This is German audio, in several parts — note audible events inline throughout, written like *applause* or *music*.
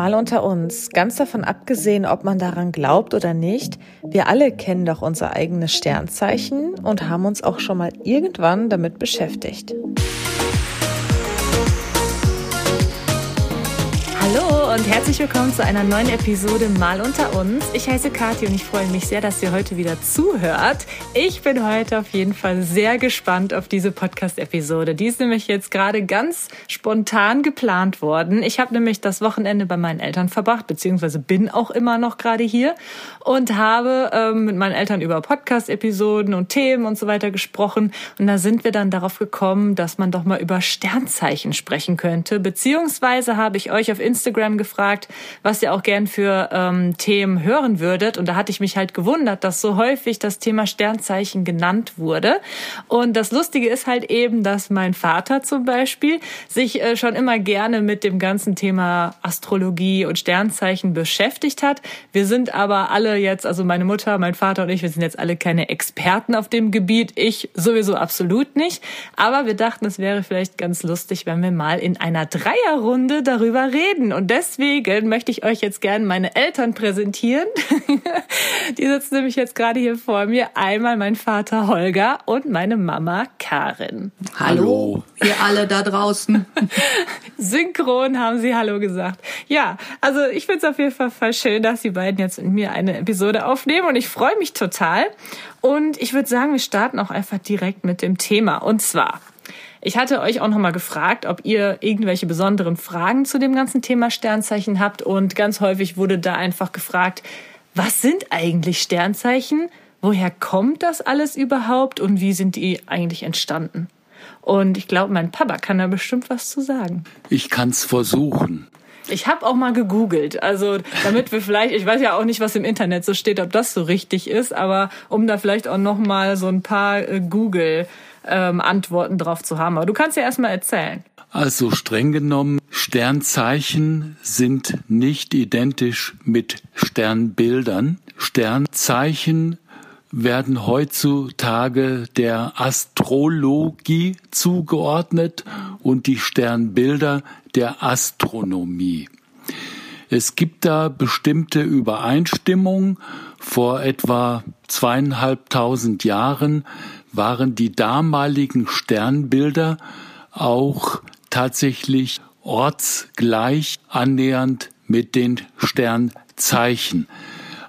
Mal unter uns, ganz davon abgesehen, ob man daran glaubt oder nicht, wir alle kennen doch unser eigenes Sternzeichen und haben uns auch schon mal irgendwann damit beschäftigt. Hallo und herzlich willkommen zu einer neuen Episode Mal unter uns. Ich heiße Kathi und ich freue mich sehr, dass ihr heute wieder zuhört. Ich bin heute auf jeden Fall sehr gespannt auf diese Podcast-Episode. Die ist nämlich jetzt gerade ganz spontan geplant worden. Ich habe nämlich das Wochenende bei meinen Eltern verbracht, beziehungsweise bin auch immer noch gerade hier und habe ähm, mit meinen Eltern über Podcast-Episoden und Themen und so weiter gesprochen. Und da sind wir dann darauf gekommen, dass man doch mal über Sternzeichen sprechen könnte. Beziehungsweise habe ich euch auf Instagram Instagram gefragt, was ihr auch gern für ähm, Themen hören würdet. Und da hatte ich mich halt gewundert, dass so häufig das Thema Sternzeichen genannt wurde. Und das Lustige ist halt eben, dass mein Vater zum Beispiel sich äh, schon immer gerne mit dem ganzen Thema Astrologie und Sternzeichen beschäftigt hat. Wir sind aber alle jetzt, also meine Mutter, mein Vater und ich, wir sind jetzt alle keine Experten auf dem Gebiet. Ich sowieso absolut nicht. Aber wir dachten, es wäre vielleicht ganz lustig, wenn wir mal in einer Dreierrunde darüber reden. Und deswegen möchte ich euch jetzt gerne meine Eltern präsentieren. *laughs* Die sitzen nämlich jetzt gerade hier vor mir. Einmal mein Vater Holger und meine Mama Karin. Hallo, ihr alle da draußen. *laughs* Synchron haben sie Hallo gesagt. Ja, also ich finde es auf jeden Fall voll schön, dass die beiden jetzt mit mir eine Episode aufnehmen und ich freue mich total. Und ich würde sagen, wir starten auch einfach direkt mit dem Thema. Und zwar, ich hatte euch auch nochmal gefragt, ob ihr irgendwelche besonderen Fragen zu dem ganzen Thema Sternzeichen habt. Und ganz häufig wurde da einfach gefragt, was sind eigentlich Sternzeichen? Woher kommt das alles überhaupt? Und wie sind die eigentlich entstanden? Und ich glaube, mein Papa kann da bestimmt was zu sagen. Ich kann es versuchen. Ich habe auch mal gegoogelt, also damit wir vielleicht, ich weiß ja auch nicht, was im Internet so steht, ob das so richtig ist, aber um da vielleicht auch noch mal so ein paar äh, Google ähm, Antworten drauf zu haben. Aber du kannst ja erstmal erzählen. Also streng genommen, Sternzeichen sind nicht identisch mit Sternbildern. Sternzeichen werden heutzutage der Astrologie zugeordnet und die Sternbilder der Astronomie. Es gibt da bestimmte Übereinstimmungen. Vor etwa zweieinhalbtausend Jahren waren die damaligen Sternbilder auch tatsächlich ortsgleich annähernd mit den Sternzeichen.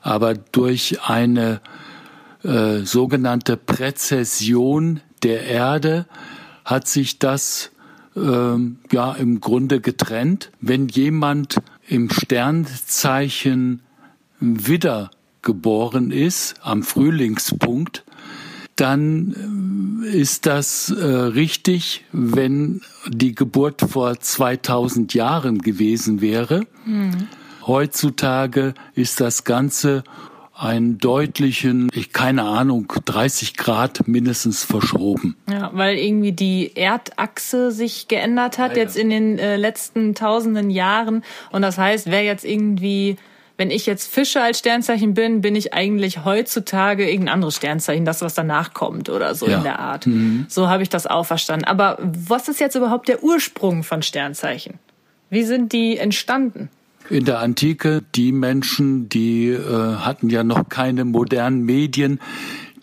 Aber durch eine äh, sogenannte Präzession der Erde hat sich das äh, ja im Grunde getrennt. Wenn jemand im Sternzeichen Widder geboren ist, am Frühlingspunkt, dann äh, ist das äh, richtig, wenn die Geburt vor 2000 Jahren gewesen wäre. Mhm. Heutzutage ist das Ganze einen deutlichen, ich keine Ahnung, 30 Grad mindestens verschoben. Ja, weil irgendwie die Erdachse sich geändert hat ja, ja. jetzt in den äh, letzten tausenden Jahren. Und das heißt, wer jetzt irgendwie wenn ich jetzt Fische als Sternzeichen bin, bin ich eigentlich heutzutage irgendein anderes Sternzeichen, das was danach kommt oder so ja. in der Art. Mhm. So habe ich das auch verstanden. Aber was ist jetzt überhaupt der Ursprung von Sternzeichen? Wie sind die entstanden? In der Antike, die Menschen, die äh, hatten ja noch keine modernen Medien,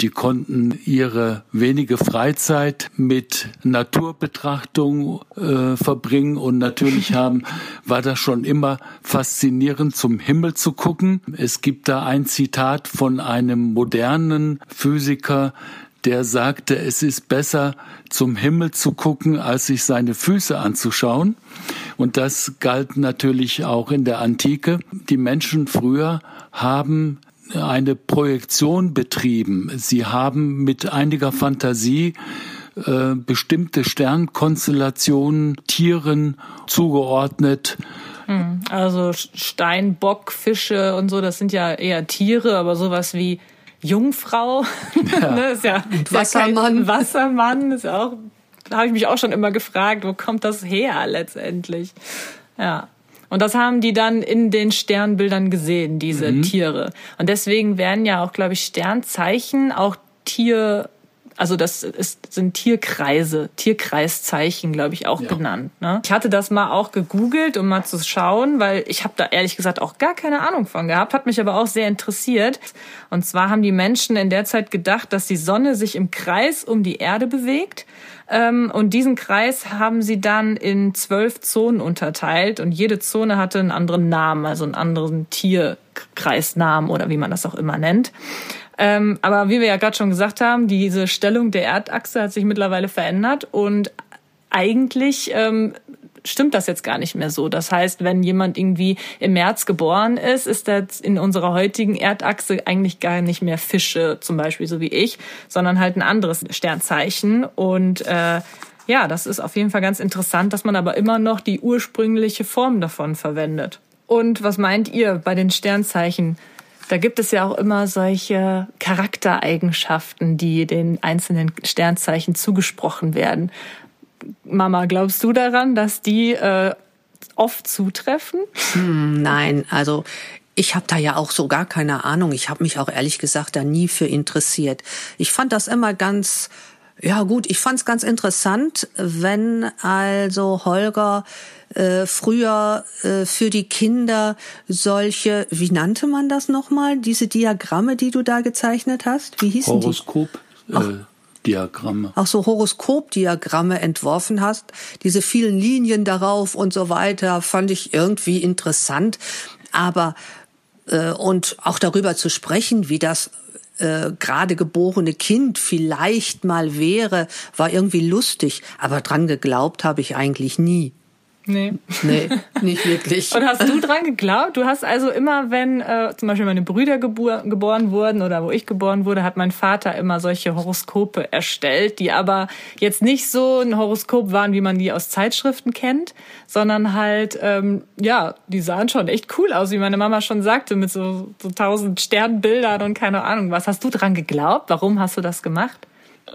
die konnten ihre wenige Freizeit mit Naturbetrachtung äh, verbringen und natürlich *laughs* haben, war das schon immer faszinierend, zum Himmel zu gucken. Es gibt da ein Zitat von einem modernen Physiker, der sagte, es ist besser zum Himmel zu gucken, als sich seine Füße anzuschauen. Und das galt natürlich auch in der Antike. Die Menschen früher haben eine Projektion betrieben. Sie haben mit einiger Fantasie äh, bestimmte Sternkonstellationen Tieren zugeordnet. Hm, also Steinbock, Fische und so, das sind ja eher Tiere, aber sowas wie Jungfrau, ja. *laughs* ne, ist ja Wassermann. Ja Wassermann ist ja auch, da habe ich mich auch schon immer gefragt, wo kommt das her letztendlich? Ja. Und das haben die dann in den Sternbildern gesehen, diese mhm. Tiere. Und deswegen werden ja auch, glaube ich, Sternzeichen auch Tier Also das ist, sind Tierkreise, Tierkreiszeichen, glaube ich, auch ja. genannt. Ne? Ich hatte das mal auch gegoogelt, um mal zu schauen, weil ich habe da ehrlich gesagt auch gar keine Ahnung von gehabt, hat mich aber auch sehr interessiert. Und zwar haben die Menschen in der Zeit gedacht, dass die Sonne sich im Kreis um die Erde bewegt. Ähm, und diesen Kreis haben sie dann in zwölf Zonen unterteilt und jede Zone hatte einen anderen Namen, also einen anderen Tierkreisnamen oder wie man das auch immer nennt. Ähm, aber wie wir ja gerade schon gesagt haben, diese Stellung der Erdachse hat sich mittlerweile verändert und eigentlich ähm, stimmt das jetzt gar nicht mehr so. Das heißt, wenn jemand irgendwie im März geboren ist, ist das in unserer heutigen Erdachse eigentlich gar nicht mehr Fische, zum Beispiel so wie ich, sondern halt ein anderes Sternzeichen. Und äh, ja, das ist auf jeden Fall ganz interessant, dass man aber immer noch die ursprüngliche Form davon verwendet. Und was meint ihr bei den Sternzeichen? Da gibt es ja auch immer solche Charaktereigenschaften, die den einzelnen Sternzeichen zugesprochen werden. Mama, glaubst du daran, dass die äh, oft zutreffen? Hm, nein, also ich habe da ja auch so gar keine Ahnung. Ich habe mich auch ehrlich gesagt da nie für interessiert. Ich fand das immer ganz, ja gut, ich fand es ganz interessant, wenn also Holger äh, früher äh, für die Kinder solche, wie nannte man das nochmal, diese Diagramme, die du da gezeichnet hast? Wie hießen Horoskop. die? Horoskop. Äh, Diagramme. Auch so Horoskopdiagramme entworfen hast. Diese vielen Linien darauf und so weiter fand ich irgendwie interessant. Aber äh, und auch darüber zu sprechen, wie das äh, gerade geborene Kind vielleicht mal wäre, war irgendwie lustig. Aber dran geglaubt habe ich eigentlich nie. Nee. Nee, nicht wirklich. Und hast du dran geglaubt? Du hast also immer, wenn äh, zum Beispiel meine Brüder gebor geboren wurden oder wo ich geboren wurde, hat mein Vater immer solche Horoskope erstellt, die aber jetzt nicht so ein Horoskop waren, wie man die aus Zeitschriften kennt, sondern halt, ähm, ja, die sahen schon echt cool aus, wie meine Mama schon sagte, mit so, so tausend Sternbildern und keine Ahnung was. Hast du dran geglaubt? Warum hast du das gemacht?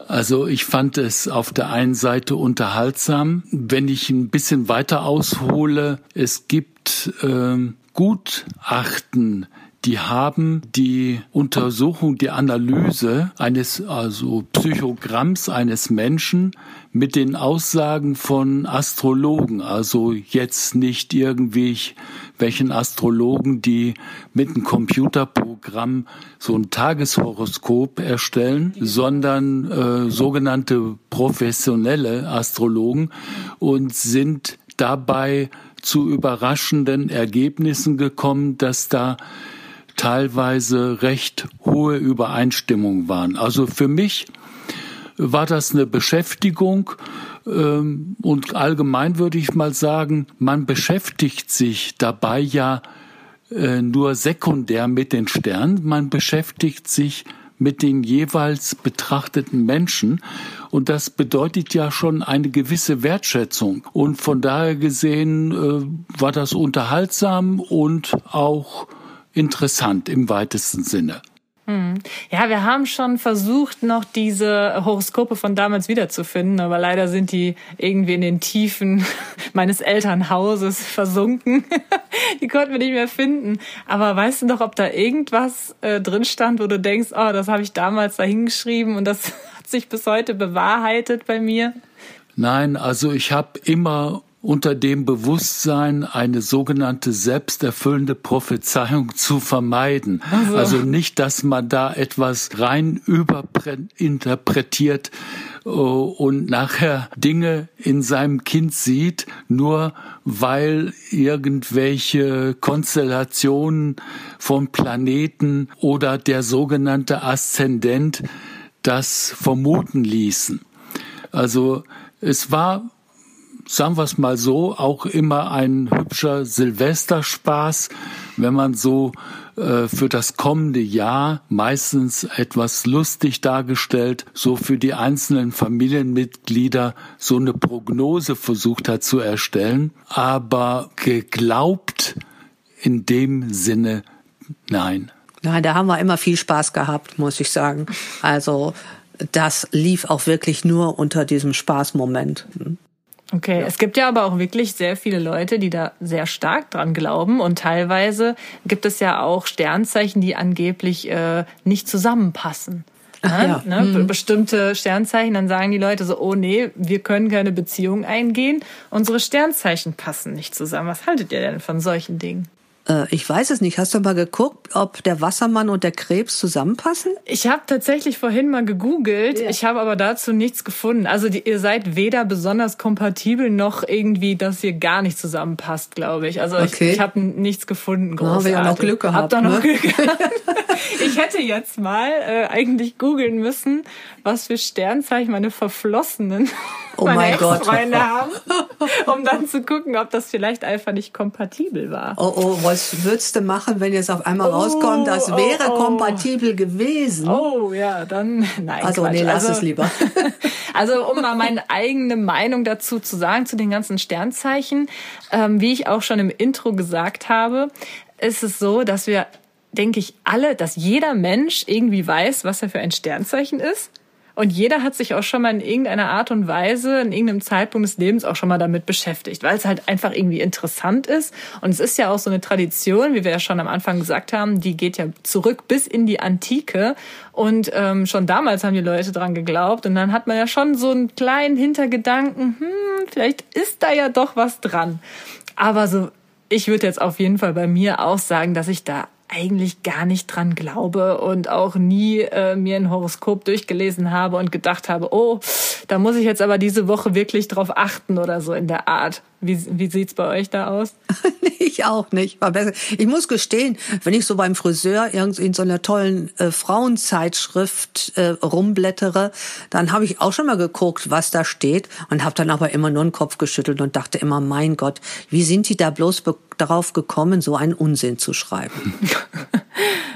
Also ich fand es auf der einen Seite unterhaltsam. Wenn ich ein bisschen weiter aushole, es gibt äh, Gutachten, die haben die Untersuchung, die Analyse eines, also Psychogramms eines Menschen mit den Aussagen von Astrologen, also jetzt nicht irgendwie welchen Astrologen, die mit einem Computerprogramm so ein Tageshoroskop erstellen, sondern äh, sogenannte professionelle Astrologen und sind dabei zu überraschenden Ergebnissen gekommen, dass da teilweise recht hohe Übereinstimmungen waren. Also für mich war das eine Beschäftigung und allgemein würde ich mal sagen, man beschäftigt sich dabei ja äh, nur sekundär mit den Sternen, man beschäftigt sich mit den jeweils betrachteten Menschen. Und das bedeutet ja schon eine gewisse Wertschätzung. Und von daher gesehen äh, war das unterhaltsam und auch interessant im weitesten Sinne. Hm. Ja, wir haben schon versucht, noch diese Horoskope von damals wiederzufinden, aber leider sind die irgendwie in den Tiefen *laughs* meines Elternhauses versunken. *laughs* die konnten wir nicht mehr finden. Aber weißt du noch, ob da irgendwas äh, drin stand, wo du denkst, oh, das habe ich damals da hingeschrieben und das *laughs* hat sich bis heute bewahrheitet bei mir? Nein, also ich habe immer unter dem Bewusstsein, eine sogenannte selbsterfüllende Prophezeiung zu vermeiden. Also. also nicht, dass man da etwas rein überinterpretiert äh, und nachher Dinge in seinem Kind sieht, nur weil irgendwelche Konstellationen von Planeten oder der sogenannte Aszendent das vermuten ließen. Also es war sagen wir es mal so, auch immer ein hübscher Silvesterspaß, wenn man so äh, für das kommende Jahr meistens etwas lustig dargestellt, so für die einzelnen Familienmitglieder so eine Prognose versucht hat zu erstellen, aber geglaubt in dem Sinne nein. Nein, da haben wir immer viel Spaß gehabt, muss ich sagen. Also das lief auch wirklich nur unter diesem Spaßmoment. Okay, ja. es gibt ja aber auch wirklich sehr viele Leute, die da sehr stark dran glauben und teilweise gibt es ja auch Sternzeichen, die angeblich äh, nicht zusammenpassen. ja. ne, mhm. bestimmte Sternzeichen, dann sagen die Leute so, oh nee, wir können keine Beziehung eingehen, unsere Sternzeichen passen nicht zusammen. Was haltet ihr denn von solchen Dingen? Äh, ich weiß es nicht. Hast du mal geguckt, ob der Wassermann und der Krebs zusammenpassen? Ich habe tatsächlich vorhin mal gegoogelt. Ja. Ich habe aber dazu nichts gefunden. Also die, ihr seid weder besonders kompatibel noch irgendwie, dass ihr gar nicht zusammenpasst, glaube ich. Also okay. ich, ich habe nichts gefunden. Großartig. haben wir ja noch Glück gehabt. Hab doch noch ne? Glück *laughs* gehabt. ich hätte jetzt mal äh, eigentlich googeln müssen, was für Sternzeichen meine Verflossenen oh meine mein Gott. haben, um dann zu gucken, ob das vielleicht einfach nicht kompatibel war. Oh, oh, was würdest du machen, wenn jetzt auf einmal oh, rauskommt, das oh, wäre oh, kompatibel gewesen? Oh, ja, dann, nein. Also, Quatsch. nee, lass also, es lieber. *laughs* also, um mal meine eigene Meinung dazu zu sagen, zu den ganzen Sternzeichen, ähm, wie ich auch schon im Intro gesagt habe, ist es so, dass wir denke ich alle, dass jeder Mensch irgendwie weiß, was er für ein Sternzeichen ist. Und jeder hat sich auch schon mal in irgendeiner Art und Weise, in irgendeinem Zeitpunkt des Lebens auch schon mal damit beschäftigt, weil es halt einfach irgendwie interessant ist. Und es ist ja auch so eine Tradition, wie wir ja schon am Anfang gesagt haben, die geht ja zurück bis in die Antike. Und ähm, schon damals haben die Leute dran geglaubt. Und dann hat man ja schon so einen kleinen Hintergedanken, hm, vielleicht ist da ja doch was dran. Aber so, ich würde jetzt auf jeden Fall bei mir auch sagen, dass ich da eigentlich gar nicht dran glaube und auch nie äh, mir ein Horoskop durchgelesen habe und gedacht habe, oh, da muss ich jetzt aber diese Woche wirklich drauf achten oder so in der Art. Wie, wie sieht's bei euch da aus? *laughs* ich auch nicht. War besser. Ich muss gestehen, wenn ich so beim Friseur irgendwie in so einer tollen äh, Frauenzeitschrift äh, rumblättere, dann habe ich auch schon mal geguckt, was da steht und habe dann aber immer nur den Kopf geschüttelt und dachte immer, mein Gott, wie sind die da bloß darauf gekommen, so einen Unsinn zu schreiben? *laughs*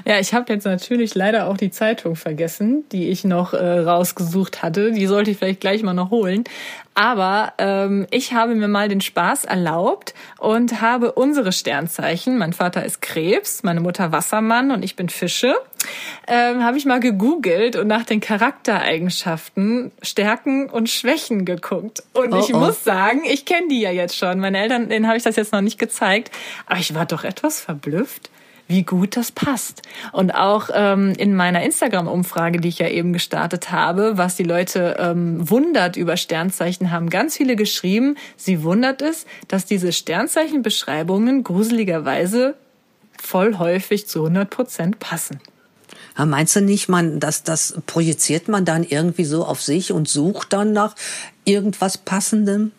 Ja, ich habe jetzt natürlich leider auch die Zeitung vergessen, die ich noch äh, rausgesucht hatte. Die sollte ich vielleicht gleich mal noch holen. Aber ähm, ich habe mir mal den Spaß erlaubt und habe unsere Sternzeichen, mein Vater ist Krebs, meine Mutter Wassermann und ich bin Fische, ähm, habe ich mal gegoogelt und nach den Charaktereigenschaften, Stärken und Schwächen geguckt. Und oh, ich oh. muss sagen, ich kenne die ja jetzt schon. Meine Eltern, denen habe ich das jetzt noch nicht gezeigt. Aber ich war doch etwas verblüfft wie gut das passt. Und auch ähm, in meiner Instagram-Umfrage, die ich ja eben gestartet habe, was die Leute ähm, wundert über Sternzeichen, haben ganz viele geschrieben, sie wundert es, dass diese Sternzeichenbeschreibungen gruseligerweise voll häufig zu 100 Prozent passen. meinst du nicht, man, dass das projiziert man dann irgendwie so auf sich und sucht dann nach irgendwas Passendem?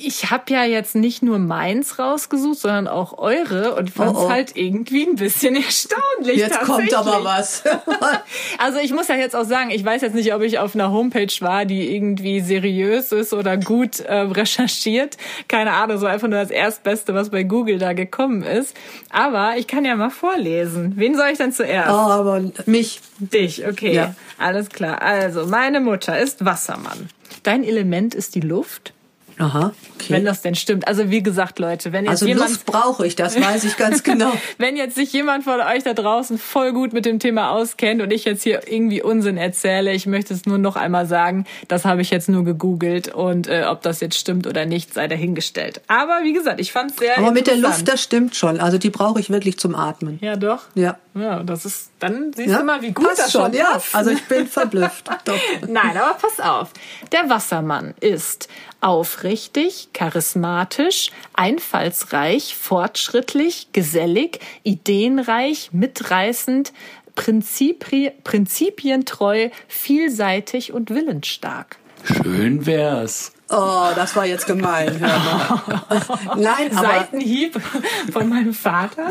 Ich habe ja jetzt nicht nur meins rausgesucht, sondern auch eure und fand es oh, oh. halt irgendwie ein bisschen *laughs* erstaunlich. Jetzt kommt aber was. *laughs* also ich muss ja jetzt auch sagen, ich weiß jetzt nicht, ob ich auf einer Homepage war, die irgendwie seriös ist oder gut äh, recherchiert. Keine Ahnung, so einfach nur das Erstbeste, was bei Google da gekommen ist. Aber ich kann ja mal vorlesen. Wen soll ich denn zuerst? Oh, aber mich. Dich, okay. Ja. Alles klar. Also, meine Mutter ist Wassermann. Dein Element ist die Luft. Aha, okay. Wenn das denn stimmt. Also wie gesagt, Leute, wenn jetzt also jemand Luft brauche ich, das weiß ich ganz genau. *laughs* wenn jetzt sich jemand von euch da draußen voll gut mit dem Thema auskennt und ich jetzt hier irgendwie Unsinn erzähle, ich möchte es nur noch einmal sagen, das habe ich jetzt nur gegoogelt und äh, ob das jetzt stimmt oder nicht, sei dahingestellt. Aber wie gesagt, ich fand es sehr Aber mit der Luft, das stimmt schon. Also die brauche ich wirklich zum Atmen. Ja, doch. Ja. Ja, das ist dann siehst ja, du mal, wie gut das schon passt. Ja, also ich bin verblüfft. *laughs* Nein, aber pass auf. Der Wassermann ist aufrichtig, charismatisch, einfallsreich, fortschrittlich, gesellig, ideenreich, mitreißend, prinzipri prinzipientreu, vielseitig und willensstark. Schön wär's. Oh, das war jetzt gemein. *laughs* Nein, aber, Seitenhieb von meinem Vater.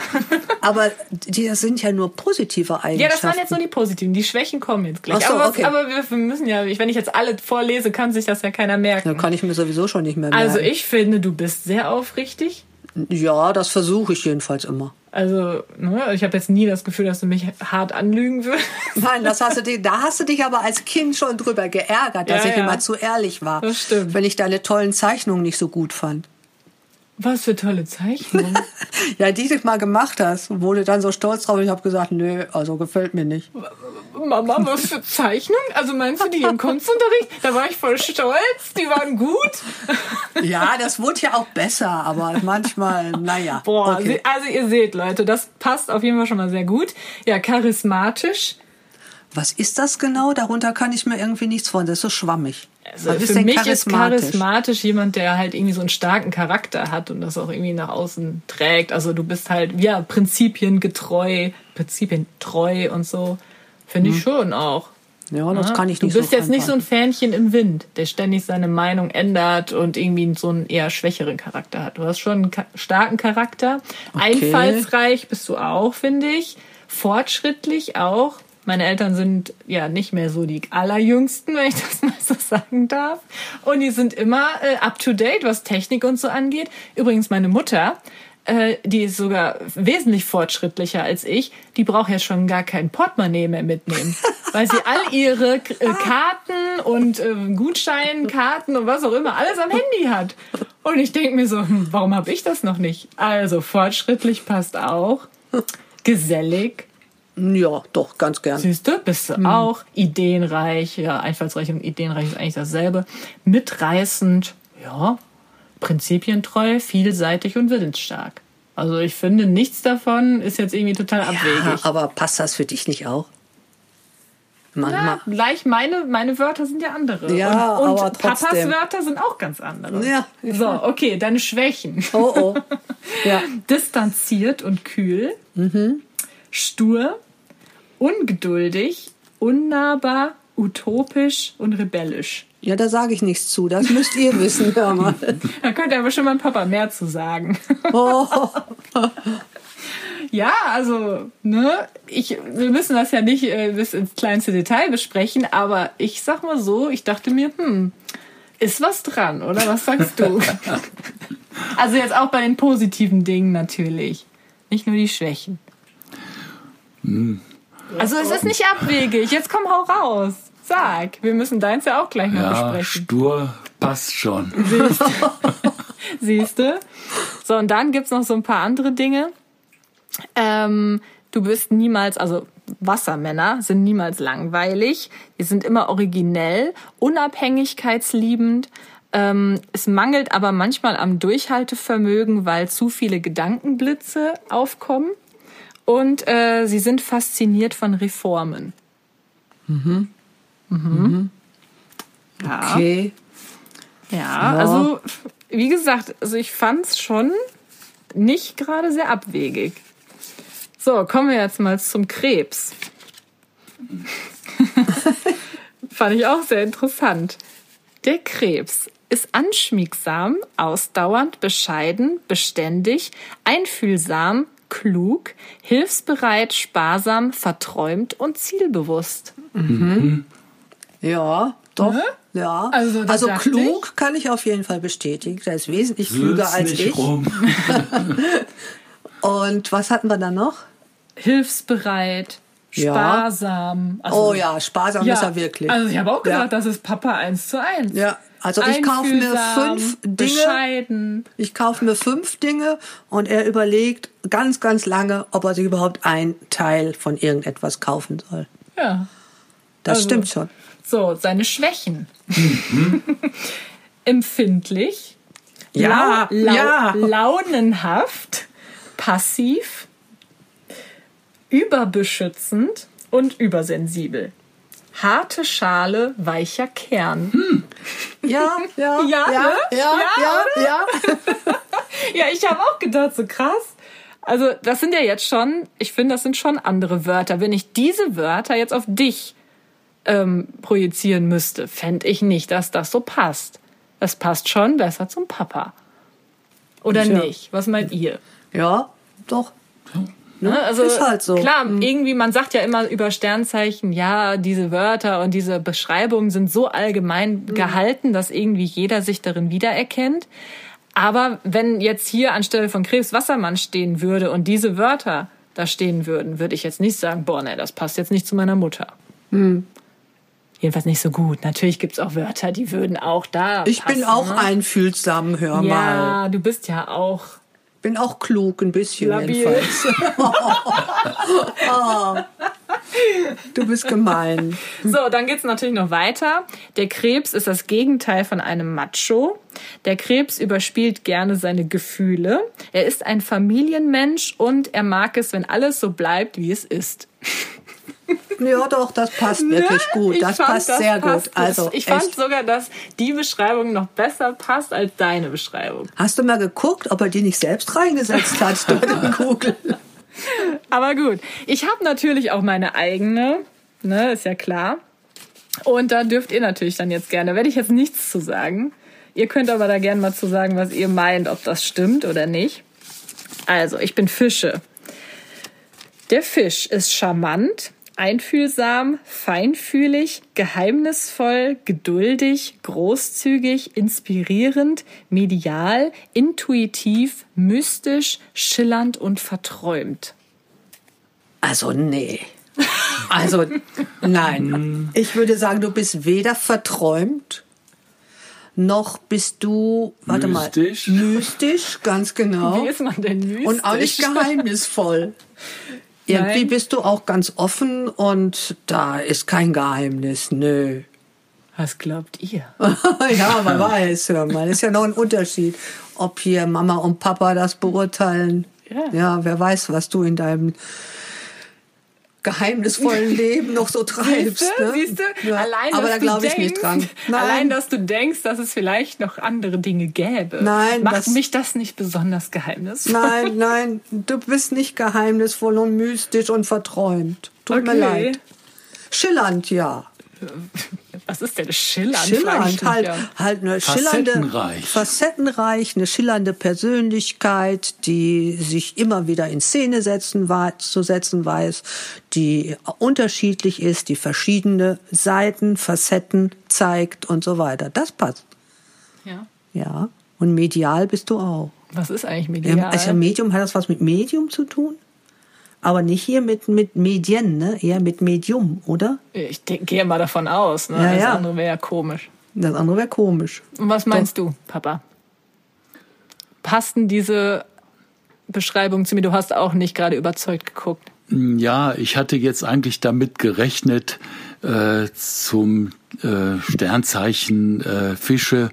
aber die das sind ja nur positive Eigenschaften. Ja, das waren jetzt nur die positiven. Die Schwächen kommen jetzt gleich. Ach so, aber, okay. aber wir müssen ja, wenn ich jetzt alle vorlese, kann sich das ja keiner merken. Dann kann ich mir sowieso schon nicht mehr merken. Also ich finde, du bist sehr aufrichtig. Ja, das versuche ich jedenfalls immer. Also, ne, ich habe jetzt nie das Gefühl, dass du mich hart anlügen würdest. Nein, das hast du dich, da hast du dich aber als Kind schon drüber geärgert, dass ja, ich ja. immer zu ehrlich war. Das stimmt. Wenn ich deine tollen Zeichnungen nicht so gut fand. Was für tolle Zeichnungen. *laughs* ja, die du mal gemacht hast. Wurde dann so stolz drauf. Ich habe gesagt, nö, also gefällt mir nicht. Mama, was für Zeichnungen? Also meinst du die im Kunstunterricht? Da war ich voll stolz. Die waren gut. *laughs* ja, das wurde ja auch besser, aber manchmal, naja. Boah, okay. also ihr seht, Leute, das passt auf jeden Fall schon mal sehr gut. Ja, charismatisch. Was ist das genau? Darunter kann ich mir irgendwie nichts vorstellen. Das ist so schwammig. Also für mich ist charismatisch jemand, der halt irgendwie so einen starken Charakter hat und das auch irgendwie nach außen trägt. Also du bist halt, ja, prinzipiengetreu, prinzipientreu und so. Finde ich schon auch. Ja, das kann ich nicht Du bist so jetzt nicht so ein. Fähnchen im Wind, der ständig seine Meinung ändert und irgendwie so einen eher schwächeren Charakter hat. Du hast schon einen starken Charakter. Einfallsreich bist du auch, finde ich. Fortschrittlich auch. Meine Eltern sind ja nicht mehr so die allerjüngsten, wenn ich *laughs* das mal so sagen darf. Und die sind immer äh, up to date, was Technik und so angeht. Übrigens meine Mutter, äh, die ist sogar wesentlich fortschrittlicher als ich. Die braucht ja schon gar kein Portemonnaie mehr mitnehmen, *laughs* weil sie all ihre äh, Karten und äh, Gutscheinkarten und was auch immer alles am Handy hat. Und ich denke mir so, hm, warum habe ich das noch nicht? Also fortschrittlich passt auch. Gesellig, Ja, doch, ganz gern. Siehst du, bist du auch. Ideenreich, ja, einfallsreich und ideenreich ist eigentlich dasselbe. Mitreißend, ja. Prinzipientreu, vielseitig und willensstark. Also ich finde, nichts davon ist jetzt irgendwie total Ja, abwegig. aber passt das für dich nicht auch? Manchmal. Ja, gleich meine, meine Wörter sind ja andere. Ja, und, und aber Papas trotzdem. Wörter sind auch ganz andere. Ja. So, okay, deine Schwächen. Oh, oh. *laughs* Ja. Distanziert und kühl. Stur. Ungeduldig. Unnahbar. Utopisch und rebellisch. Ja, da sage ich nichts zu. Das müsst ihr wissen, hör mal. *laughs* Da könnte aber schon mein Papa mehr zu sagen. *laughs* Oh, Ja, also, ne, ich, wir müssen das ja nicht äh, bis ins kleinste Detail besprechen, aber ich sag mal so, ich dachte mir, hm, ist was dran, oder? Was sagst du? *laughs* also jetzt auch bei den positiven Dingen natürlich. Nicht nur die Schwächen. Also es ist nicht abwegig. Jetzt komm, hau raus. Sag. Wir müssen deins ja auch gleich noch Ja, besprechen. stur passt schon. *laughs* Siehst du? So, und dann gibt's noch so ein paar andere Dinge. Ähm, du bist niemals, also Wassermänner sind niemals langweilig. Die sind immer originell, unabhängigkeitsliebend. Ähm, es mangelt aber manchmal am Durchhaltevermögen, weil zu viele Gedankenblitze aufkommen. Und äh, sie sind fasziniert von Reformen. Mhm. Ja. okay. Ja, also wie gesagt, also ich fand's schon nicht gerade sehr abwegig. So, kommen wir jetzt mal zum Krebs. *laughs* Fand ich auch sehr interessant. Der Krebs ist anschmiegsam, ausdauernd, bescheiden, beständig, einfühlsam, klug, hilfsbereit, sparsam, verträumt und zielbewusst. Ja, doch. Ne? Ja. Also, da Also, klug kann ich auf jeden Fall bestätigen. Der ist wesentlich klüger als nicht ich. rum. *laughs* Und was hatten wir dann noch? Hilfsbereit. Sparsam. Also, Oh ja, sparsam ist er wirklich. Also ich habe auch gedacht, Ja. das ist Papa eins zu eins. Ja, also ich kaufe mir fünf Dinge. Bescheiden. Ich kaufe mir fünf Dinge und er überlegt ganz, ganz lange, ob er sich überhaupt ein Teil von irgendetwas kaufen soll. Ja. Das Also- stimmt schon. So, seine Schwächen. *laughs* Empfindlich. Ja, lau, lau, ja. Launenhaft. Passiv. Überbeschützend und übersensibel. Harte Schale, weicher Kern. Ja, ja, *laughs* Ja, ja, ne? ja, Ja, ja, ja. *laughs* Ja, ich habe auch gedacht, so krass. Also, das sind ja jetzt schon, ich finde, das sind schon andere Wörter. Wenn ich diese Wörter jetzt auf dich ähm, projizieren müsste, fände ich nicht, dass das so passt. Das passt schon besser zum Papa. Oder Tja. nicht? Was meint ihr? Ja, doch. Ne? Also Ist halt so. klar, irgendwie, man sagt ja immer über Sternzeichen, ja, diese Wörter und diese Beschreibungen sind so allgemein Mhm. gehalten, dass irgendwie jeder sich darin wiedererkennt. Aber wenn jetzt hier anstelle von Krebs Wassermann stehen würde und diese Wörter da stehen würden, würde ich jetzt nicht sagen, boah, ne, das passt jetzt nicht zu meiner Mutter. Hm. Jedenfalls nicht so gut. Natürlich gibt's auch Wörter, die würden auch da Ich bin passen, auch ne? einfühlsam, hör mal. Ja, du bist ja auch Bin auch klug, ein bisschen labil. jedenfalls. *laughs* Du bist gemein. So, dann geht's natürlich noch weiter. Der Krebs ist das Gegenteil von einem Macho. Der Krebs überspielt gerne seine Gefühle. Er ist ein Familienmensch und er mag es, wenn alles so bleibt, wie es ist. Ja, doch, das passt wirklich gut. Das fand, passt das sehr passt gut. Also, ich fand echt. sogar, dass die Beschreibung noch besser passt als deine Beschreibung. Hast du mal geguckt, ob er die nicht selbst reingesetzt hat *laughs* dort in Google? Aber gut, ich habe natürlich auch meine eigene, ne, ist ja klar. Und da dürft ihr natürlich dann jetzt gerne, werde ich jetzt nichts zu sagen. Ihr könnt aber da gerne mal zu sagen, was ihr meint, ob das stimmt oder nicht. Also, ich bin Fische. Der Fisch ist charmant, einfühlsam, feinfühlig, geheimnisvoll, geduldig, großzügig, inspirierend, medial, intuitiv, mystisch, schillernd und verträumt. Also, nee. Also, nein. Ich würde sagen, du bist weder verträumt, noch bist du, warte Mystisch. mal, mystisch, ganz genau. Wie ist man denn mystisch? Und auch nicht geheimnisvoll. Irgendwie Nein. bist du auch ganz offen und da ist kein Geheimnis, nö. Was glaubt ihr? *laughs* ja, man weiß, hör mal. Ist ja noch ein Unterschied, ob hier Mama und Papa das beurteilen. Ja. ja wer weiß, was du in deinem geheimnisvollen *laughs* Leben noch so treibst. Siehst du? ne? Siehst du? Ja. Allein, Aber dass da du glaube ich denkst, nicht dran. Allein, dass du denkst, dass es vielleicht noch andere Dinge gäbe. Nein, Macht das- mich das nicht besonders geheimnisvoll? Nein, *laughs* nein, du bist nicht geheimnisvoll und mystisch und verträumt. Tut mir Okay. leid. Schillernd, ja. *laughs* Was ist denn schillernd? Schillernd, halt, ja. halt eine schillernde, Facettenreich. facettenreich, eine schillernde Persönlichkeit, die sich immer wieder in Szene setzen, zu setzen weiß, die unterschiedlich ist, die verschiedene Seiten, Facetten zeigt und so weiter. Das passt. Ja. Ja. Und medial bist du auch. Was ist eigentlich Ja. medial? Also Medium hat das was mit Medium zu tun? Aber nicht hier mit, mit Medien, ne? Eher mit Medium, oder? ich gehe mal davon aus. Ne? Ja, das ja. andere wäre ja komisch. Das andere wäre komisch. Und was meinst du, Papa? Passt denn diese Beschreibung zu mir? Du hast auch nicht gerade überzeugt geguckt. Ja, ich hatte jetzt eigentlich damit gerechnet, äh, zum äh, Sternzeichen äh, Fische,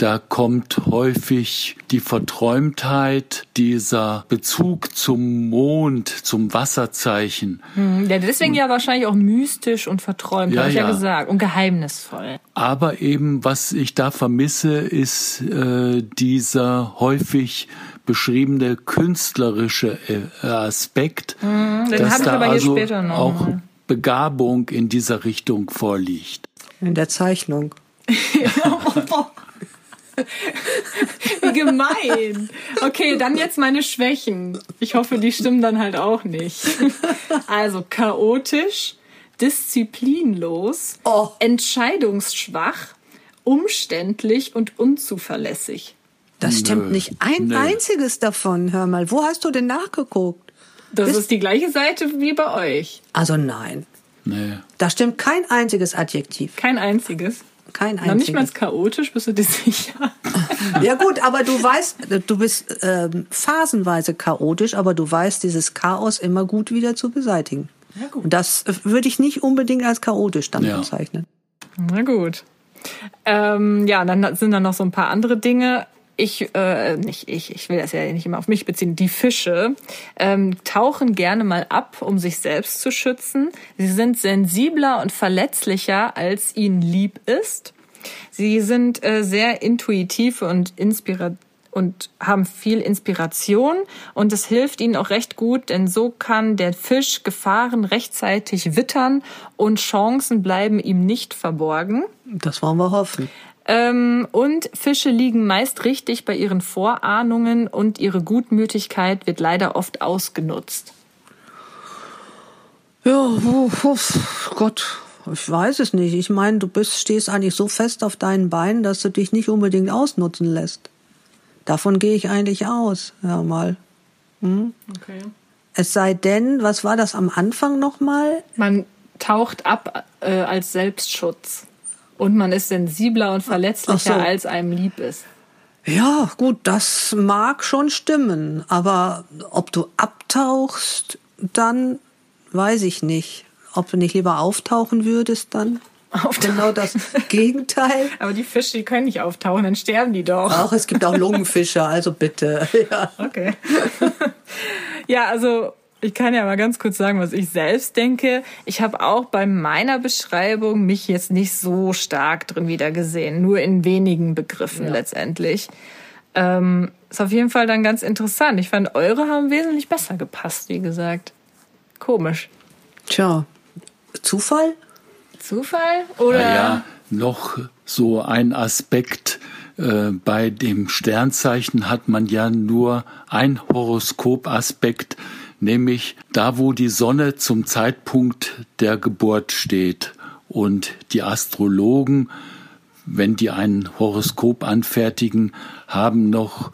da kommt häufig die Verträumtheit, dieser Bezug zum Mond, zum Wasserzeichen. Ja, deswegen ja wahrscheinlich auch mystisch und verträumt, Ja, habe ich ja ja. gesagt. Und geheimnisvoll. Aber eben, was ich da vermisse, ist äh, dieser häufig beschriebene künstlerische äh, Aspekt, Den dass habe ich da aber hier also später noch. auch mal. Begabung in dieser Richtung vorliegt. In der Zeichnung. *laughs* *laughs* *laughs* Wie gemein. Okay, dann jetzt meine Schwächen. Ich hoffe, die stimmen dann halt auch nicht. *laughs* Also chaotisch, disziplinlos, Oh. entscheidungsschwach, umständlich und unzuverlässig. Das stimmt nicht ein Nö. einziges davon. Hör mal, wo hast du denn nachgeguckt? Das Bist- ist die gleiche Seite wie bei euch. Also nein, Nee. da stimmt kein einziges Adjektiv. Kein einziges. Kein Noch nicht mal einziges. chaotisch, bist du dir sicher? *laughs* Ja gut, aber du weißt, du bist ähm, phasenweise chaotisch, aber du weißt, dieses Chaos immer gut wieder zu beseitigen. Ja, gut. Und das äh, würde ich nicht unbedingt als chaotisch dann Ja. bezeichnen. Na gut. Ähm, ja, dann sind da noch so ein paar andere Dinge. Ich, äh, nicht ich, ich will das ja nicht immer auf mich beziehen. Die Fische ähm, tauchen gerne mal ab, um sich selbst zu schützen. Sie sind sensibler und verletzlicher, als ihnen lieb ist. Sie sind äh, sehr intuitiv und inspira und haben viel Inspiration und es hilft ihnen auch recht gut, denn so kann der Fisch Gefahren rechtzeitig wittern und Chancen bleiben ihm nicht verborgen. Das wollen wir hoffen. Ähm, und Fische liegen meist richtig bei ihren Vorahnungen und ihre Gutmütigkeit wird leider oft ausgenutzt. Ja, oh, oh, Gott, ich weiß es nicht. Ich meine, du bist, stehst eigentlich so fest auf deinen Beinen, dass du dich nicht unbedingt ausnutzen lässt. Davon gehe ich eigentlich aus. Ja, mal. Okay. Es sei denn, was war das am Anfang nochmal? Man taucht ab äh, als Selbstschutz und man ist sensibler und verletzlicher, so. als einem lieb ist. Ja, gut, das mag schon stimmen, aber ob du abtauchst, dann weiß ich nicht. Ob du nicht lieber auftauchen würdest dann? Genau das *laughs* Gegenteil. Aber die Fische, die können nicht auftauchen, dann sterben die doch. Ach, es gibt auch Lungenfische, also bitte. *laughs* Ja. Okay. *laughs* ja, also Ich kann ja mal ganz kurz sagen, was ich selbst denke. Ich habe auch bei meiner Beschreibung mich jetzt nicht so stark drin wiedergesehen, nur in wenigen Begriffen ja. letztendlich. Ähm, ist auf jeden Fall dann ganz interessant. Ich fand, eure haben wesentlich besser gepasst, wie gesagt. Komisch. Tja, Zufall? Zufall? Oder? Ja, noch so ein Aspekt. Äh, bei dem Sternzeichen hat man ja nur ein Horoskopaspekt, nämlich da, wo die Sonne zum Zeitpunkt der Geburt steht. Und die Astrologen, wenn die ein Horoskop anfertigen, haben noch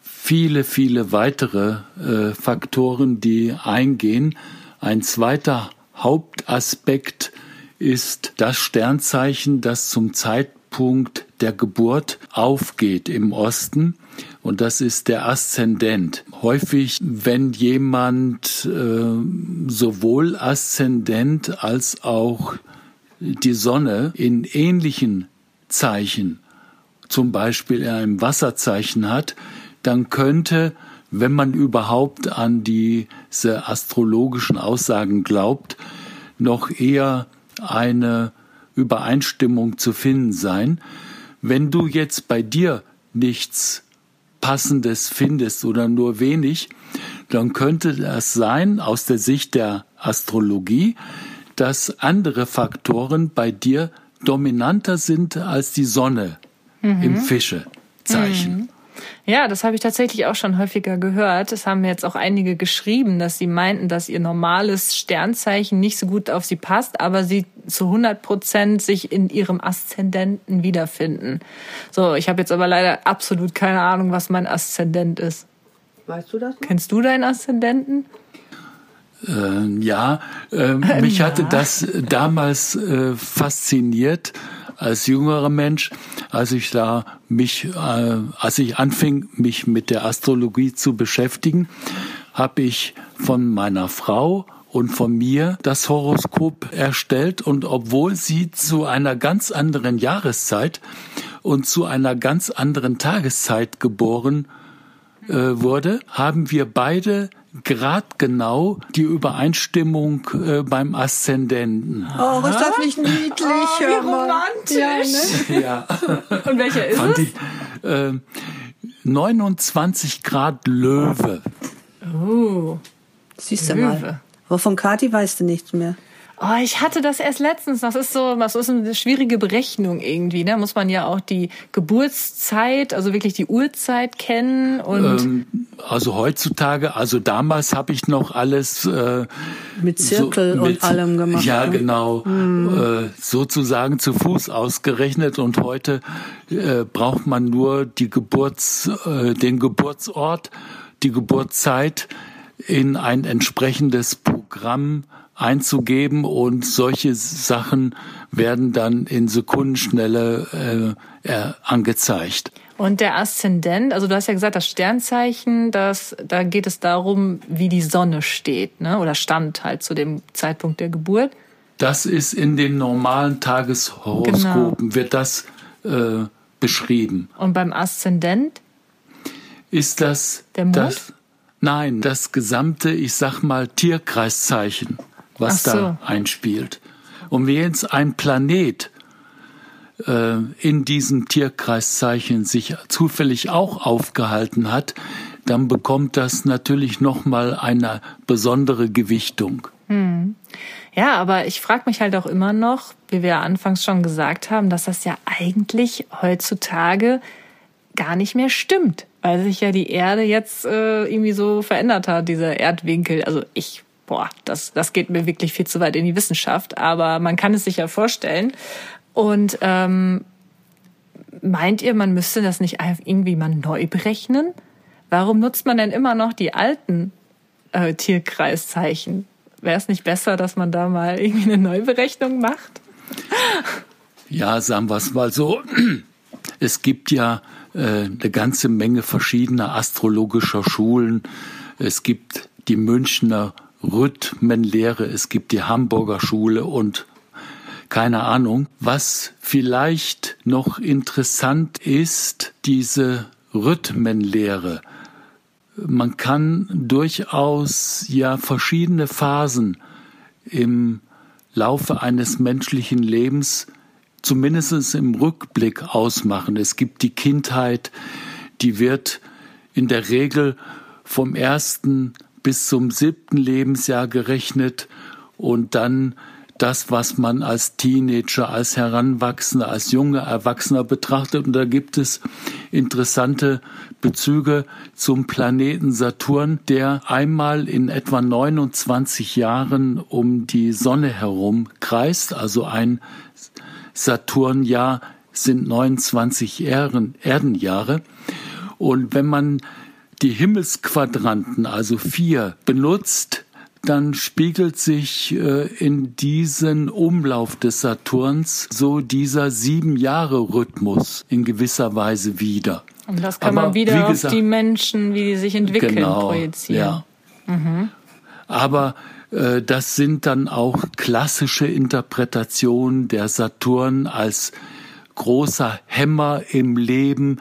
viele, viele weitere äh, Faktoren, die eingehen. Ein zweiter Hauptaspekt ist das Sternzeichen, das zum Zeitpunkt der Geburt aufgeht im Osten und das ist der Aszendent. Häufig, wenn jemand äh, sowohl Aszendent als auch die Sonne in ähnlichen Zeichen, zum Beispiel in einem Wasserzeichen hat, dann könnte, wenn man überhaupt an diese astrologischen Aussagen glaubt, noch eher eine Übereinstimmung zu finden sein. Wenn du jetzt bei dir nichts Passendes findest oder nur wenig, dann könnte das sein aus der Sicht der Astrologie, dass andere Faktoren bei dir dominanter sind als die Sonne mhm. im Fischezeichen. Mhm. Ja, das habe ich tatsächlich auch schon häufiger gehört. Es haben jetzt auch einige geschrieben, dass sie meinten, dass ihr normales Sternzeichen nicht so gut auf sie passt, aber sie zu 100 Prozent sich in ihrem Aszendenten wiederfinden. So, ich habe jetzt aber leider absolut keine Ahnung, was mein Aszendent ist. Weißt du das? Noch? Kennst du deinen Aszendenten? Äh, ja, äh, *laughs* mich ja. hatte das damals äh, fasziniert als jüngerer Mensch, als ich da mich, äh, als ich anfing, mich mit der Astrologie zu beschäftigen, habe ich von meiner Frau und von mir das Horoskop erstellt. Und obwohl sie zu einer ganz anderen Jahreszeit und zu einer ganz anderen Tageszeit geboren äh, wurde, haben wir beide gradgenau die Übereinstimmung äh, beim Aszendenten. Oh, ist das nicht niedlich? Oh, wie romantisch. Ja, ne? ja. Und welcher ist Fand es? Ich, äh, 29 Grad Löwe. Oh. Siehst du mal. Wovon Kati weißt du nichts mehr. Oh, ich hatte das erst letztens. Das ist so, was ist eine schwierige Berechnung irgendwie. Da ne? muss man ja auch die Geburtszeit, also wirklich die Uhrzeit kennen und. Ähm, also heutzutage, also damals habe ich noch alles äh, mit Zirkel so, mit, und allem gemacht. Ja, ne? genau, mhm. äh, sozusagen zu Fuß ausgerechnet. Und heute äh, braucht man nur die Geburts, äh, den Geburtsort, die Geburtszeit in ein entsprechendes Programm einzugeben und solche Sachen werden dann in Sekundenschnelle äh, angezeigt. Und der Aszendent, also du hast ja gesagt, das Sternzeichen, das, da geht es darum, wie die Sonne steht, ne? oder stand halt zu dem Zeitpunkt der Geburt. Das ist in den normalen Tageshoroskopen, genau. wird das äh, beschrieben. Und beim Aszendent? Ist das, der Mond? das Nein, das gesamte, ich sag mal, Tierkreiszeichen was so. da einspielt. Und wenn jetzt ein Planet äh, in diesem Tierkreiszeichen sich zufällig auch aufgehalten hat, dann bekommt das natürlich nochmal eine besondere Gewichtung. Hm. Ja, aber ich frage mich halt auch immer noch, wie wir anfangs schon gesagt haben, dass das ja eigentlich heutzutage gar nicht mehr stimmt, weil sich ja die Erde jetzt äh, irgendwie so verändert hat, dieser Erdwinkel. Also ich boah, das, das geht mir wirklich viel zu weit in die Wissenschaft, aber man kann es sich ja vorstellen. Und ähm, meint ihr, man müsste das nicht irgendwie mal neu berechnen? Warum nutzt man denn immer noch die alten äh, Tierkreiszeichen? Wäre es nicht besser, dass man da mal irgendwie eine Neuberechnung macht? Ja, sagen wir es mal so. Es gibt ja äh, eine ganze Menge verschiedener astrologischer Schulen. Es gibt die Münchner Rhythmenlehre, es gibt die Hamburger Schule und keine Ahnung. Was vielleicht noch interessant ist, diese Rhythmenlehre man kann durchaus ja verschiedene Phasen im Laufe eines menschlichen Lebens zumindest im Rückblick ausmachen. Es gibt die Kindheit, die wird in der Regel vom ersten bis zum siebten Lebensjahr gerechnet und dann das, was man als Teenager, als Heranwachsender, als junger Erwachsener betrachtet. Und da gibt es interessante Bezüge zum Planeten Saturn, der einmal in etwa 29 Jahren um die Sonne herum kreist. Also ein Saturnjahr sind 29 Erden, Erdenjahre. Und wenn man die Himmelsquadranten, also vier, benutzt, dann spiegelt sich äh, in diesen Umlauf des Saturns so dieser sieben Jahre Rhythmus in gewisser Weise wieder. Und das kann Aber, man wieder gesagt, auf die Menschen, wie die sich entwickeln, genau, projizieren. Ja. Mhm. Aber äh, das sind dann auch klassische Interpretationen der Saturn als großer Hämmer im Leben,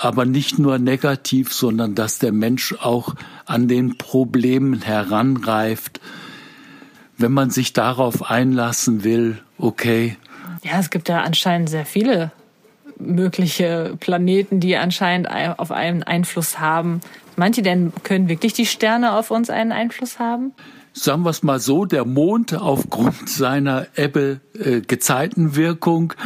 aber nicht nur negativ, sondern dass der Mensch auch an den Problemen heranreift. Wenn man sich darauf einlassen will, okay. Ja, es gibt ja anscheinend sehr viele mögliche Planeten, die anscheinend auf einen Einfluss haben. Manche denn können wirklich die Sterne auf uns einen Einfluss haben? Sagen wir es mal so, der Mond aufgrund seiner Ebbe-Gezeitenwirkung äh,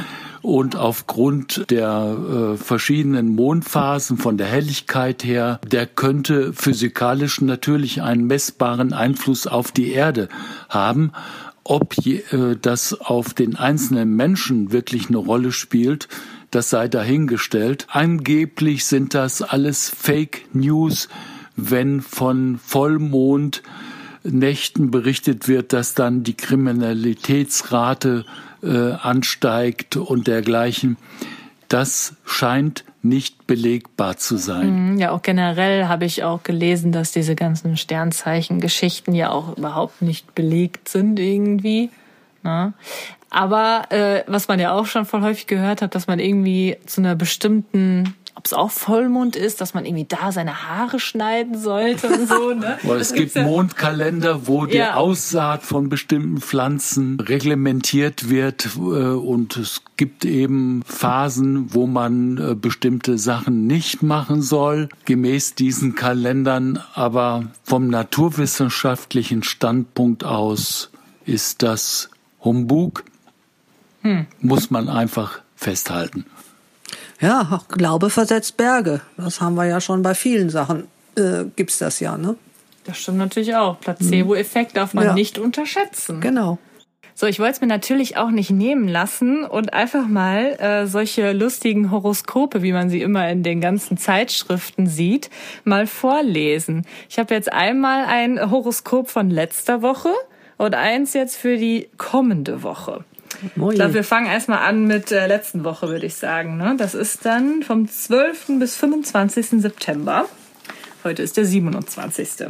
und aufgrund der äh, verschiedenen Mondphasen von der Helligkeit her, der könnte physikalisch natürlich einen messbaren Einfluss auf die Erde haben. Ob je, äh, das auf den einzelnen Menschen wirklich eine Rolle spielt, das sei dahingestellt. Angeblich sind das alles Fake News, wenn von Vollmond Nächten berichtet wird, dass dann die Kriminalitätsrate äh, ansteigt und dergleichen. Das scheint nicht belegbar zu sein. Mhm, ja, auch generell habe ich auch gelesen, dass diese ganzen Sternzeichen-Geschichten ja auch überhaupt nicht belegt sind irgendwie. Ne? Aber äh, was man ja auch schon voll häufig gehört hat, dass man irgendwie zu einer bestimmten ob es auch Vollmond ist, dass man irgendwie da seine Haare schneiden sollte und so. Ne? *laughs* Weil es gibt Mondkalender, wo die ja. Aussaat von bestimmten Pflanzen reglementiert wird äh, und es gibt eben Phasen, wo man äh, bestimmte Sachen nicht machen soll, gemäß diesen Kalendern. Aber vom naturwissenschaftlichen Standpunkt aus ist das Humbug, hm. muss man einfach festhalten. Ja, Glaube versetzt Berge. Das haben wir ja schon bei vielen Sachen. Äh, gibt's das ja, ne? Das stimmt natürlich auch. Placebo-Effekt darf man ja. nicht unterschätzen. Genau. So, ich wollte es mir natürlich auch nicht nehmen lassen und einfach mal äh, solche lustigen Horoskope, wie man sie immer in den ganzen Zeitschriften sieht, mal vorlesen. Ich habe jetzt einmal ein Horoskop von letzter Woche und eins jetzt für die kommende Woche. Ich glaube, wir fangen erstmal an mit der letzten Woche, würde ich sagen. Ne? Das ist dann vom 12. bis 25. September. Heute ist der 27.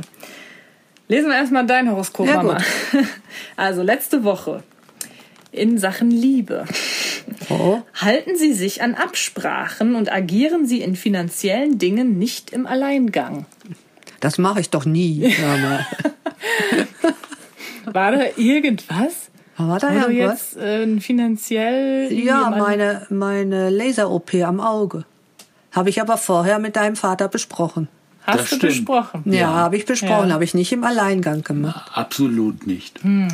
Lesen wir erstmal dein Horoskop, ja, Mama. *laughs* Also letzte Woche in Sachen Liebe. Oh. Halten Sie sich an Absprachen und agieren Sie in finanziellen Dingen nicht im Alleingang. Das mache ich doch nie. *laughs* *laughs* War da irgendwas? War da ja du jetzt äh, finanziell? Ja, meine, meine Laser-OP am Auge. Habe ich aber vorher mit deinem Vater besprochen. Hast das du stimmt. besprochen? Ja, ja. habe ich besprochen, ja. habe ich nicht im Alleingang gemacht. absolut nicht. Hm.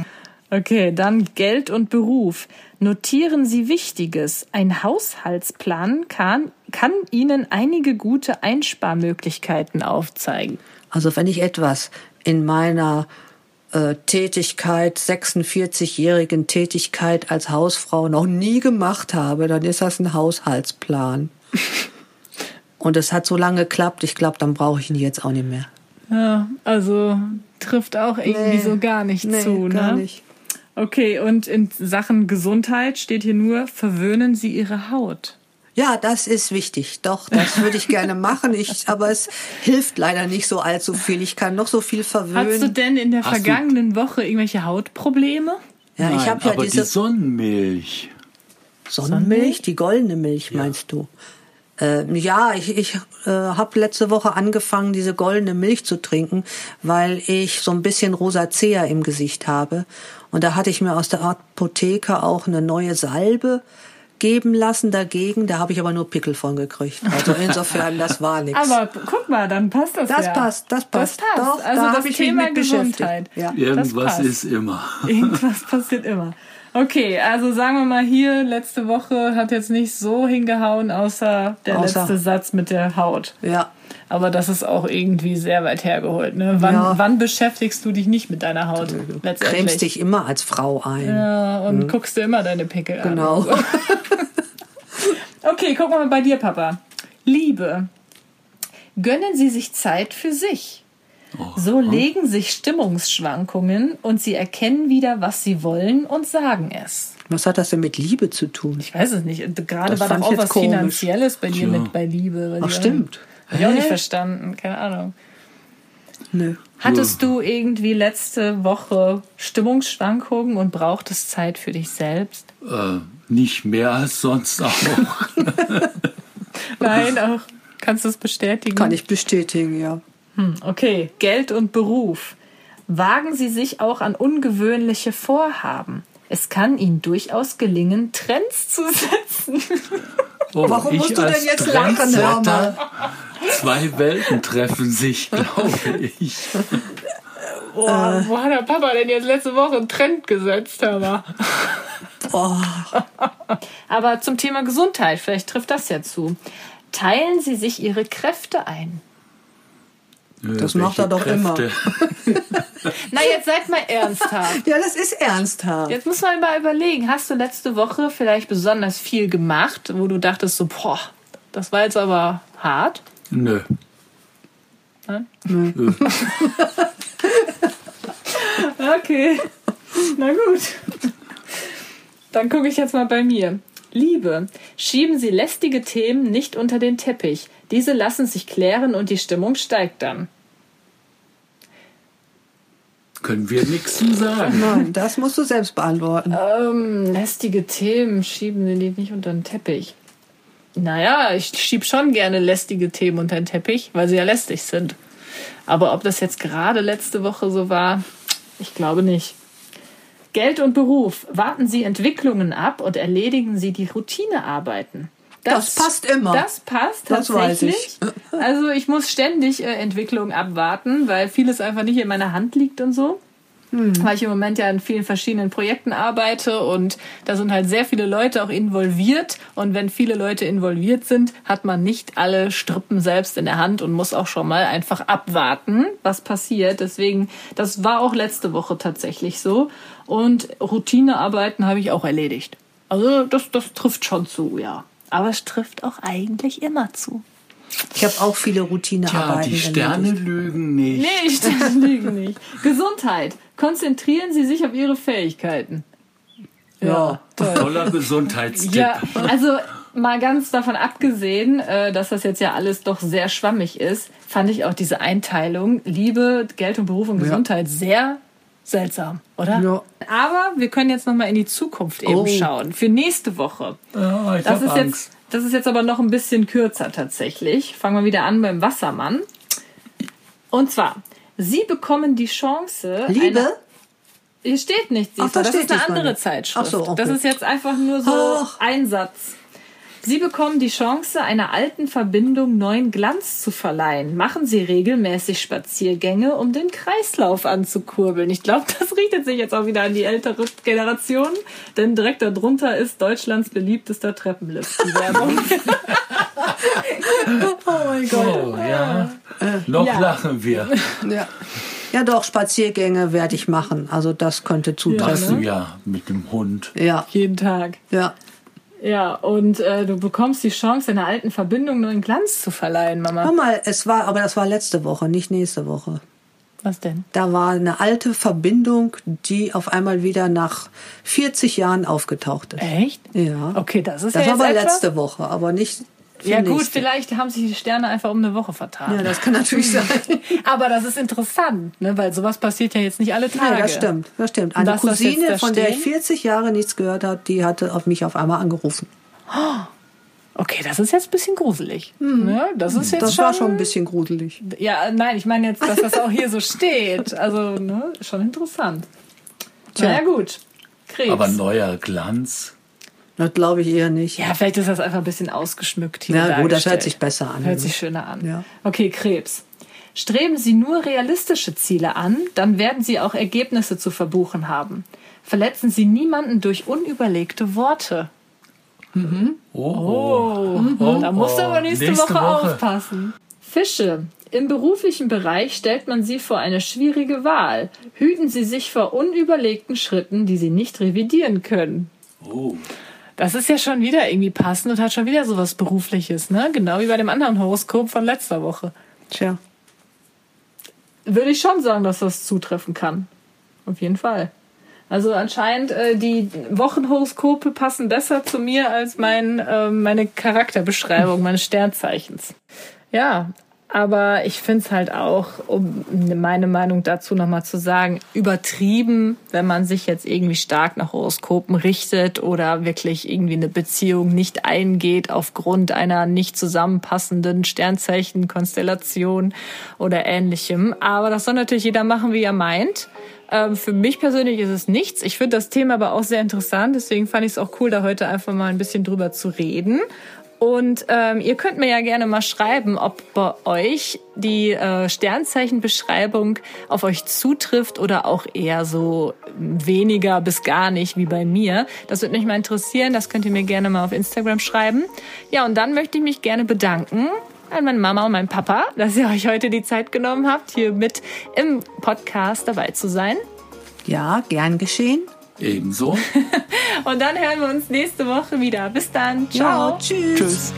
Okay, dann Geld und Beruf. Notieren Sie Wichtiges. Ein Haushaltsplan kann, kann Ihnen einige gute Einsparmöglichkeiten aufzeigen. Also wenn ich etwas in meiner äh, Tätigkeit, 46-jährigen Tätigkeit als Hausfrau noch nie gemacht habe, dann ist das ein Haushaltsplan. *laughs* Und es hat so lange geklappt, ich glaube, dann brauche ich ihn jetzt auch nicht mehr. Ja, also trifft auch irgendwie nee, so gar nicht nee, zu, ne? Gar nicht. Okay, und in Sachen Gesundheit steht hier nur, verwöhnen Sie Ihre Haut. Ja, das ist wichtig. Doch, das würde ich gerne machen. Ich, aber es hilft leider nicht so allzu viel. Ich kann noch so viel verwöhnen. Hast du denn in der Hast vergangenen Woche irgendwelche Hautprobleme? Ja, Nein, ich habe ja aber diese die Sonnenmilch. Sonnenmilch, die goldene Milch, ja. meinst du? Äh, ja, ich, ich äh, habe letzte Woche angefangen, diese goldene Milch zu trinken, weil ich so ein bisschen Rosacea im Gesicht habe. Und da hatte ich mir aus der Apotheke auch eine neue Salbe geben lassen dagegen. Da habe ich aber nur Pickel von gekriegt. Also *laughs* insofern, das war nichts. Aber guck mal, dann passt das Das ja. passt, das passt. Das passt. Doch, also da das hab ich mich Thema mit. Gesundheit. Ja. Irgendwas passt. ist immer. Irgendwas *laughs* passiert immer. Okay, also sagen wir mal hier, letzte Woche hat jetzt nicht so hingehauen, außer der Außer- letzte Satz mit der Haut. Ja. Aber das ist auch irgendwie sehr weit hergeholt. Ne? Wann, Ja. wann beschäftigst du dich nicht mit deiner Haut? Du Letztendlich. cremst dich immer als Frau ein. Ja, und guckst dir immer deine Pickel an. Genau. *laughs* Okay, gucken wir mal bei dir, Papa. Liebe. Gönnen Sie sich Zeit für sich. So legen sich Stimmungsschwankungen und Sie erkennen wieder, was Sie wollen und sagen es. Was hat das denn mit Liebe zu tun? Ich weiß es nicht. Gerade Das war doch auch was komisch. Finanzielles bei dir Tja. mit bei Liebe. Ach, stimmt. Hab ich auch nicht verstanden. Keine Ahnung. Nö. Hattest du irgendwie letzte Woche Stimmungsschwankungen und brauchtest Zeit für dich selbst? Äh, nicht mehr als sonst auch. *laughs* Nein, *laughs* auch. Kannst du es bestätigen? Kann ich bestätigen, ja. Okay, Geld und Beruf. Wagen Sie sich auch an ungewöhnliche Vorhaben. Es kann Ihnen durchaus gelingen, Trends zu *laughs* setzen. Oh, Warum musst du denn jetzt lachen, hör mal? Trendsetter, Zwei Welten treffen sich, *laughs* glaube ich. Boah, wo hat der Papa denn jetzt letzte Woche einen Trend gesetzt, hör mal? Oh, Aber zum Thema Gesundheit, vielleicht trifft das ja zu. Teilen Sie sich Ihre Kräfte ein. Das macht er doch immer. *laughs* Na, jetzt seid mal ernsthaft. ja, das ist ernsthaft. Jetzt muss man mal überlegen, hast du letzte Woche vielleicht besonders viel gemacht, wo du dachtest so, boah, das war jetzt aber hart? Nö. *laughs* Okay, na gut. Dann gucke ich jetzt mal bei mir. Liebe, schieben Sie lästige Themen nicht unter den Teppich. Diese lassen sich klären und die Stimmung steigt dann. Können wir nichts zu sagen. Nein, das musst du selbst beantworten. Ähm, lästige Themen schieben Sie die nicht unter den Teppich. Naja, ich schieb schon gerne lästige Themen unter den Teppich, weil sie ja lästig sind. Aber ob das jetzt gerade letzte Woche so war, ich glaube nicht. Geld und Beruf. Warten Sie Entwicklungen ab und erledigen Sie die Routinearbeiten. Das passt immer. Das passt Das weiß tatsächlich. *laughs* Also ich muss ständig äh, Entwicklungen abwarten, weil vieles einfach nicht in meiner Hand liegt und so. Hm. Weil ich im Moment ja an vielen verschiedenen Projekten arbeite und da sind halt sehr viele Leute auch involviert. Und wenn viele Leute involviert sind, hat man nicht alle Strippen selbst in der Hand und muss auch schon mal einfach abwarten, was passiert. Deswegen, das war auch letzte Woche tatsächlich so. Und Routinearbeiten habe ich auch erledigt. Also das, das trifft schon zu, ja. Aber es trifft auch eigentlich immer zu. Ich habe auch viele Ja, Routinearbeiten. die Sterne erledigt. lügen nicht. Nee, ich *laughs* lüge nicht. Gesundheit. Konzentrieren Sie sich auf Ihre Fähigkeiten. Ja. toll. Toller Gesundheitstipp. Ja, also mal ganz davon abgesehen, äh, dass das jetzt ja alles doch sehr schwammig ist, fand ich auch diese Einteilung Liebe, Geld und Beruf und Gesundheit sehr seltsam, oder? Ja. Aber wir können jetzt noch mal in die Zukunft eben Oh. schauen für nächste Woche. Ja, ich Das ist Angst. jetzt das ist jetzt aber noch ein bisschen kürzer tatsächlich. Fangen wir wieder an beim Wassermann. Und zwar, Sie bekommen die Chance. Liebe? Eine, hier steht nichts. Ach, da das steht ist eine andere. Zeitschrift. Ach so, okay. Das ist jetzt einfach nur so Ach. ein Satz. Sie bekommen die Chance, einer alten Verbindung neuen Glanz zu verleihen. Machen Sie regelmäßig Spaziergänge, um den Kreislauf anzukurbeln. Ich glaube, das richtet sich jetzt auch wieder an die ältere Generation, denn direkt darunter ist Deutschlands beliebtester Treppenlift. Die Werbung. *laughs* Oh mein Gott. Oh, ja. Noch Ja. lachen wir. Ja. ja, doch, Spaziergänge werde ich machen. Also das könnte zutreffen. Machst du ja mit dem Hund. Ja, Jeden Tag. ja. Ja, und äh, du bekommst die Chance, einer alten Verbindung neuen Glanz zu verleihen, Mama. Hör mal, es war, aber das war letzte Woche, nicht nächste Woche. Was denn? Da war eine alte Verbindung, die auf einmal wieder nach 40 Jahren aufgetaucht ist. Echt? Ja. Okay, das ist Das ja war aber etwas. letzte Woche, aber nicht. Ja gut, nächste. vielleicht haben sich die Sterne einfach um eine Woche vertan. Ja, das kann natürlich sein. *laughs* Aber das ist interessant, ne? weil sowas passiert ja jetzt nicht alle Tage. Ja, das stimmt, das stimmt. Eine das Cousine, von der ich stehen? 40 Jahre nichts gehört habe, die hatte auf mich auf einmal angerufen. Okay, das ist jetzt ein bisschen gruselig. Hm. Ja, das ist jetzt das schon, war schon ein bisschen gruselig. Ja, nein, ich meine jetzt, dass das auch hier so *laughs* steht. Also, ne, schon interessant. Tja. Na ja, gut. Krebs. Aber neuer Glanz. Das glaube ich eher nicht. Ja, vielleicht ist das einfach ein bisschen ausgeschmückt hier. Ja, gut, das hört sich besser an. Hört sich schöner an. Ja. Okay, Krebs. Streben Sie nur realistische Ziele an, dann werden Sie auch Ergebnisse zu verbuchen haben. Verletzen Sie niemanden durch unüberlegte Worte. Mhm. Oh, oh. oh. da musst du aber nächste, nächste Woche, Woche aufpassen. Fische. Im beruflichen Bereich stellt man sie vor eine schwierige Wahl. Hüten Sie sich vor unüberlegten Schritten, die Sie nicht revidieren können. Oh. Das ist ja schon wieder irgendwie passend und hat schon wieder sowas Berufliches, ne? Genau wie bei dem anderen Horoskop von letzter Woche. Tja. Würde ich schon sagen, dass das zutreffen kann. Auf jeden Fall. Also anscheinend äh, die Wochenhoroskope passen besser zu mir als mein, äh, meine Charakterbeschreibung *laughs* meines Sternzeichens. Ja, aber ich finde es halt auch, um meine Meinung dazu nochmal zu sagen, übertrieben, wenn man sich jetzt irgendwie stark nach Horoskopen richtet oder wirklich irgendwie eine Beziehung nicht eingeht aufgrund einer nicht zusammenpassenden Sternzeichenkonstellation oder ähnlichem. Aber das soll natürlich jeder machen, wie er meint. Ähm, für mich persönlich ist es nichts. Ich finde das Thema aber auch sehr interessant. Deswegen fand ich es auch cool, da heute einfach mal ein bisschen drüber zu reden. Und ähm, ihr könnt mir ja gerne mal schreiben, ob bei euch die äh, Sternzeichenbeschreibung auf euch zutrifft oder auch eher so weniger bis gar nicht wie bei mir. Das würde mich mal interessieren. Das könnt ihr mir gerne mal auf Instagram schreiben. Ja, und dann möchte ich mich gerne bedanken an meine Mama und meinen Papa, dass ihr euch heute die Zeit genommen habt, hier mit im Podcast dabei zu sein. Ja, gern geschehen. Ebenso. *laughs* und dann hören wir uns nächste Woche wieder. Bis dann. Ciao. Ja, tschüss. Tschüss.